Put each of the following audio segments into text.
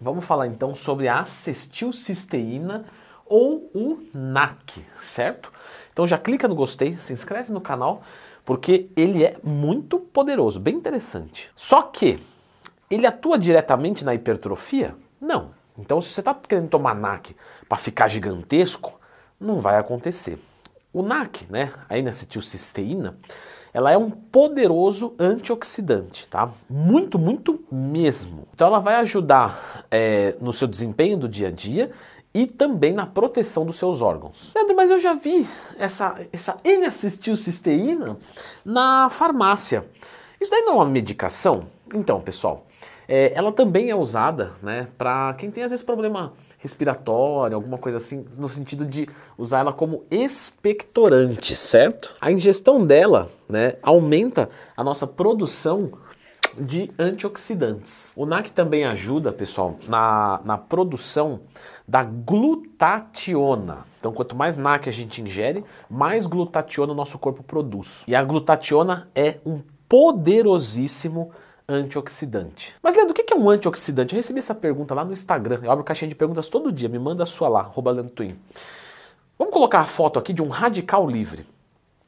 vamos falar então sobre a acetilcisteína ou o NAC, certo? Então já clica no gostei, se inscreve no canal, porque ele é muito poderoso, bem interessante. Só que ele atua diretamente na hipertrofia? Não. Então se você está querendo tomar NAC para ficar gigantesco, não vai acontecer. O NAC, né, a N-acetilcisteína, ela é um poderoso antioxidante, tá? Muito, muito mesmo. Então ela vai ajudar é, no seu desempenho do dia a dia e também na proteção dos seus órgãos. Leandro, mas eu já vi essa, essa N-acetilcisteína na farmácia. Isso daí não é uma medicação? Então, pessoal, é, ela também é usada né, para quem tem às vezes problema respiratória, alguma coisa assim, no sentido de usar ela como expectorante, certo? A ingestão dela, né, aumenta a nossa produção de antioxidantes. O NAC também ajuda, pessoal, na, na produção da glutationa. Então, quanto mais NAC a gente ingere, mais glutationa o nosso corpo produz. E a glutationa é um poderosíssimo antioxidante. Mas Leandro, o que é um antioxidante? Eu recebi essa pergunta lá no Instagram. Eu abro caixinha de perguntas todo dia. Me manda a sua lá, arroba. Vamos colocar a foto aqui de um radical livre.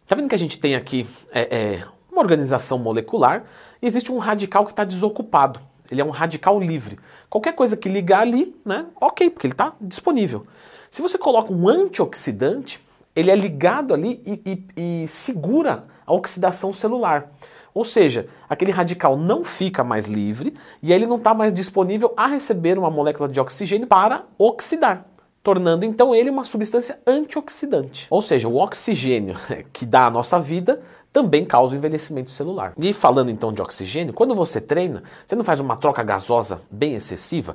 Tá vendo que a gente tem aqui é, é, uma organização molecular e existe um radical que está desocupado. Ele é um radical livre. Qualquer coisa que ligar ali, né, ok, porque ele está disponível. Se você coloca um antioxidante, ele é ligado ali e, e, e segura a oxidação celular. Ou seja, aquele radical não fica mais livre e ele não está mais disponível a receber uma molécula de oxigênio para oxidar, tornando então ele uma substância antioxidante. Ou seja, o oxigênio que dá a nossa vida também causa o envelhecimento celular. E falando então de oxigênio, quando você treina, você não faz uma troca gasosa bem excessiva?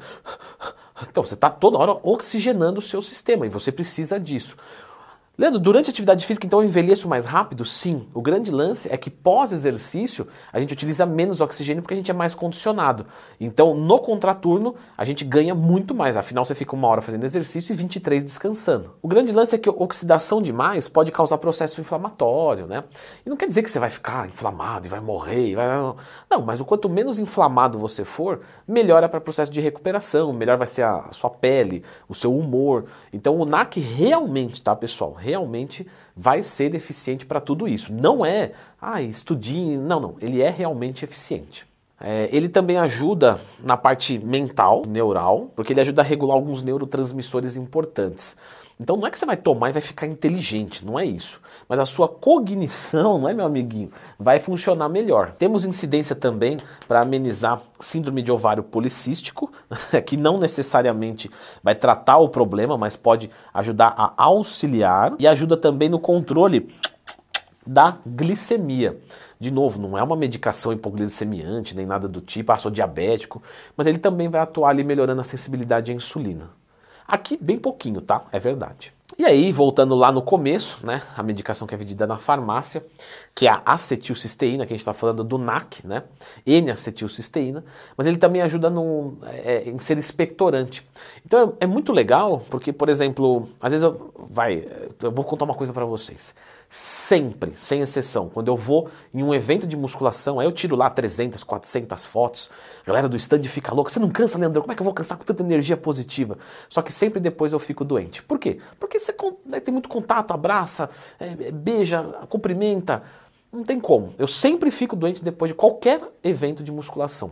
Então você está toda hora oxigenando o seu sistema e você precisa disso. Leandro, durante a atividade física, então eu envelheço mais rápido? Sim. O grande lance é que pós-exercício a gente utiliza menos oxigênio porque a gente é mais condicionado. Então, no contraturno, a gente ganha muito mais. Afinal, você fica uma hora fazendo exercício e 23 descansando. O grande lance é que oxidação demais pode causar processo inflamatório, né? E não quer dizer que você vai ficar inflamado e vai morrer. Vai... Não, mas o quanto menos inflamado você for, melhor para o processo de recuperação, melhor vai ser a sua pele, o seu humor. Então, o NAC realmente, tá, pessoal? Realmente vai ser eficiente para tudo isso. Não é, ah, estudinho, não, não, ele é realmente eficiente. É, ele também ajuda na parte mental, neural, porque ele ajuda a regular alguns neurotransmissores importantes. Então não é que você vai tomar e vai ficar inteligente, não é isso. Mas a sua cognição, não é meu amiguinho, vai funcionar melhor. Temos incidência também para amenizar síndrome de ovário policístico, que não necessariamente vai tratar o problema, mas pode ajudar a auxiliar e ajuda também no controle da glicemia. De novo, não é uma medicação hipoglicemiante nem nada do tipo, ah, sou diabético, mas ele também vai atuar ali melhorando a sensibilidade à insulina. Aqui, bem pouquinho, tá? É verdade. E aí, voltando lá no começo, né, a medicação que é vendida na farmácia, que é a acetilcisteína, que a gente está falando do NAC, né, N-acetilcisteína, mas ele também ajuda no, é, em ser expectorante. Então é, é, muito legal, porque, por exemplo, às vezes eu, vai, eu vou contar uma coisa para vocês. Sempre, sem exceção, quando eu vou em um evento de musculação, aí eu tiro lá 300, 400 fotos, a galera do stand fica louca, você não cansa, Leandro? Como é que eu vou cansar com tanta energia positiva? Só que sempre depois eu fico doente. Por quê? Porque você né, tem muito contato, abraça, é, beija, cumprimenta, não tem como. Eu sempre fico doente depois de qualquer evento de musculação.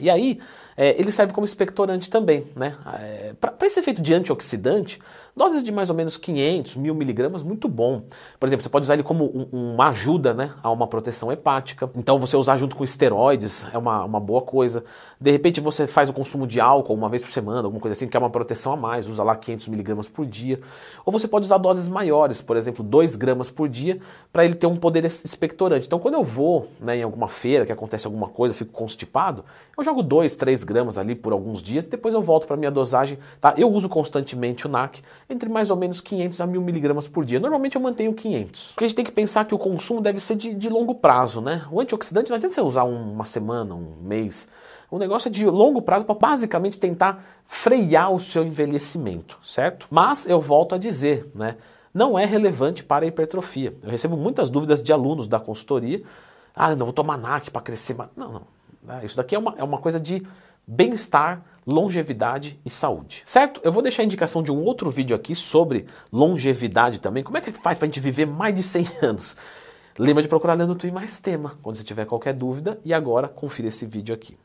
E aí, é, ele serve como expectorante também. Né? É, Para esse efeito de antioxidante, doses de mais ou menos 500, 1000 miligramas, muito bom. Por exemplo, você pode usar ele como um, uma ajuda né, a uma proteção hepática. Então, você usar junto com esteroides é uma, uma boa coisa. De repente, você faz o consumo de álcool uma vez por semana, alguma coisa assim, que é uma proteção a mais, usa lá 500 miligramas por dia. Ou você pode usar doses maiores, por exemplo, 2 gramas por dia, para ele ter um poder expectorante. Então, quando eu vou né, em alguma feira que acontece alguma coisa, eu fico constipado, eu jogo 2, 3 gramas ali por alguns dias depois eu volto para minha dosagem. Tá? Eu uso constantemente o NAC entre mais ou menos 500 a 1000 miligramas por dia. Normalmente eu mantenho 500. Porque a gente tem que pensar que o consumo deve ser de, de longo prazo, né? O antioxidante não adianta você usar uma semana, um mês. O negócio é de longo prazo para basicamente tentar frear o seu envelhecimento, certo? Mas eu volto a dizer, né? Não é relevante para a hipertrofia. Eu recebo muitas dúvidas de alunos da consultoria. Ah, não vou tomar NAC para crescer. Não, não. Isso daqui é uma, é uma coisa de bem-estar longevidade e saúde. Certo? Eu vou deixar a indicação de um outro vídeo aqui sobre longevidade também. Como é que faz para a gente viver mais de 100 anos? Lembra de procurar Leandro Tui mais tema quando você tiver qualquer dúvida. E agora, confira esse vídeo aqui.